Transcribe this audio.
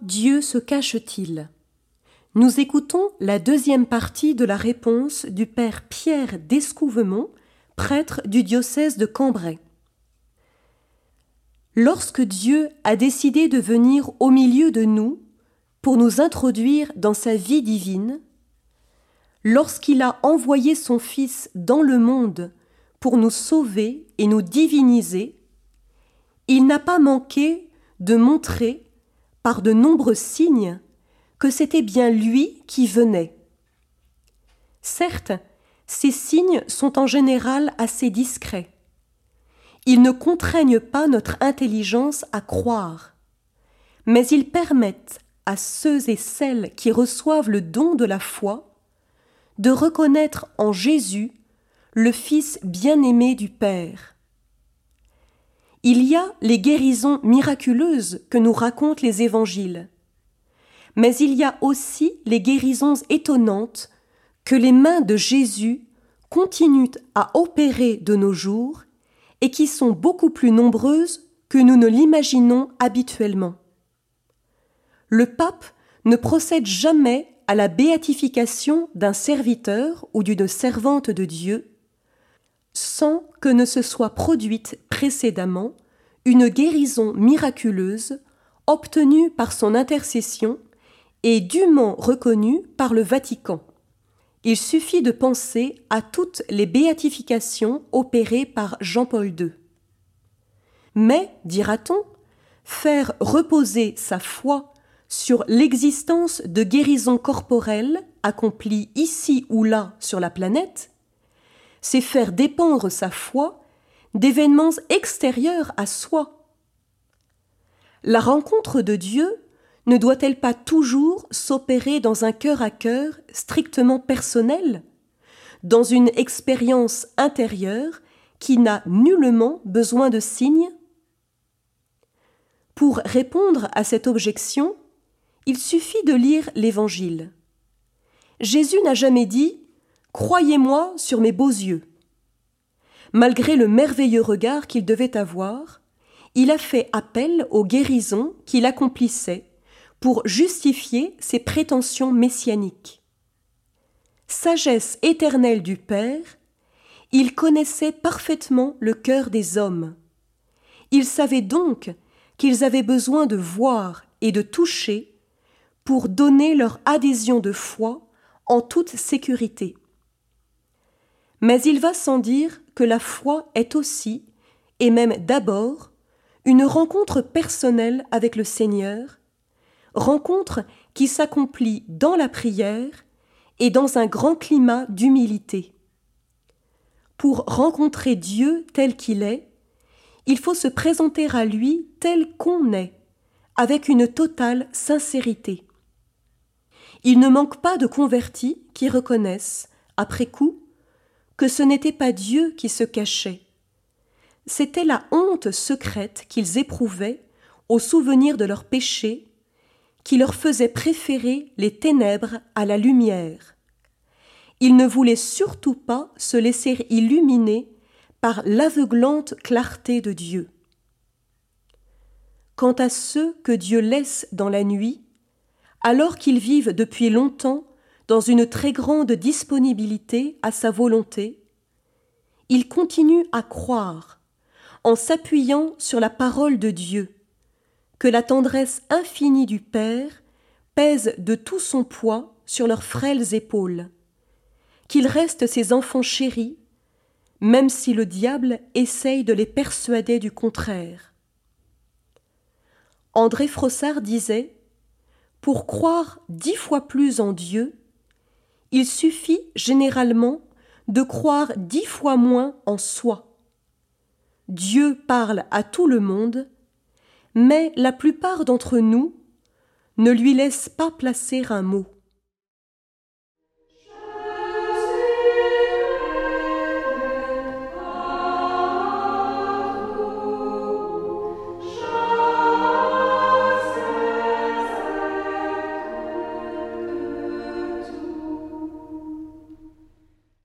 Dieu se cache-t-il Nous écoutons la deuxième partie de la réponse du Père Pierre d'Escouvemont, prêtre du diocèse de Cambrai. Lorsque Dieu a décidé de venir au milieu de nous pour nous introduire dans sa vie divine, lorsqu'il a envoyé son Fils dans le monde pour nous sauver et nous diviniser, il n'a pas manqué de montrer par de nombreux signes que c'était bien lui qui venait. Certes, ces signes sont en général assez discrets. Ils ne contraignent pas notre intelligence à croire, mais ils permettent à ceux et celles qui reçoivent le don de la foi de reconnaître en Jésus le Fils bien-aimé du Père. Il y a les guérisons miraculeuses que nous racontent les évangiles. Mais il y a aussi les guérisons étonnantes que les mains de Jésus continuent à opérer de nos jours et qui sont beaucoup plus nombreuses que nous ne l'imaginons habituellement. Le pape ne procède jamais à la béatification d'un serviteur ou d'une servante de Dieu sans que ne se soit produite précédemment une guérison miraculeuse obtenue par son intercession et dûment reconnue par le Vatican. Il suffit de penser à toutes les béatifications opérées par Jean-Paul II. Mais, dira-t-on, faire reposer sa foi sur l'existence de guérisons corporelles accomplies ici ou là sur la planète c'est faire dépendre sa foi d'événements extérieurs à soi. La rencontre de Dieu ne doit-elle pas toujours s'opérer dans un cœur à cœur strictement personnel, dans une expérience intérieure qui n'a nullement besoin de signes Pour répondre à cette objection, il suffit de lire l'Évangile. Jésus n'a jamais dit Croyez-moi sur mes beaux yeux. Malgré le merveilleux regard qu'il devait avoir, il a fait appel aux guérisons qu'il accomplissait pour justifier ses prétentions messianiques. Sagesse éternelle du Père, il connaissait parfaitement le cœur des hommes. Il savait donc qu'ils avaient besoin de voir et de toucher pour donner leur adhésion de foi en toute sécurité. Mais il va sans dire que la foi est aussi, et même d'abord, une rencontre personnelle avec le Seigneur, rencontre qui s'accomplit dans la prière et dans un grand climat d'humilité. Pour rencontrer Dieu tel qu'il est, il faut se présenter à lui tel qu'on est, avec une totale sincérité. Il ne manque pas de convertis qui reconnaissent, après coup, que ce n'était pas Dieu qui se cachait. C'était la honte secrète qu'ils éprouvaient au souvenir de leurs péchés, qui leur faisait préférer les ténèbres à la lumière. Ils ne voulaient surtout pas se laisser illuminer par l'aveuglante clarté de Dieu. Quant à ceux que Dieu laisse dans la nuit, alors qu'ils vivent depuis longtemps dans une très grande disponibilité à sa volonté, il continue à croire, en s'appuyant sur la parole de Dieu, que la tendresse infinie du Père pèse de tout son poids sur leurs frêles épaules, qu'ils restent ses enfants chéris, même si le diable essaye de les persuader du contraire. André Frossard disait Pour croire dix fois plus en Dieu, il suffit généralement de croire dix fois moins en soi. Dieu parle à tout le monde, mais la plupart d'entre nous ne lui laissent pas placer un mot.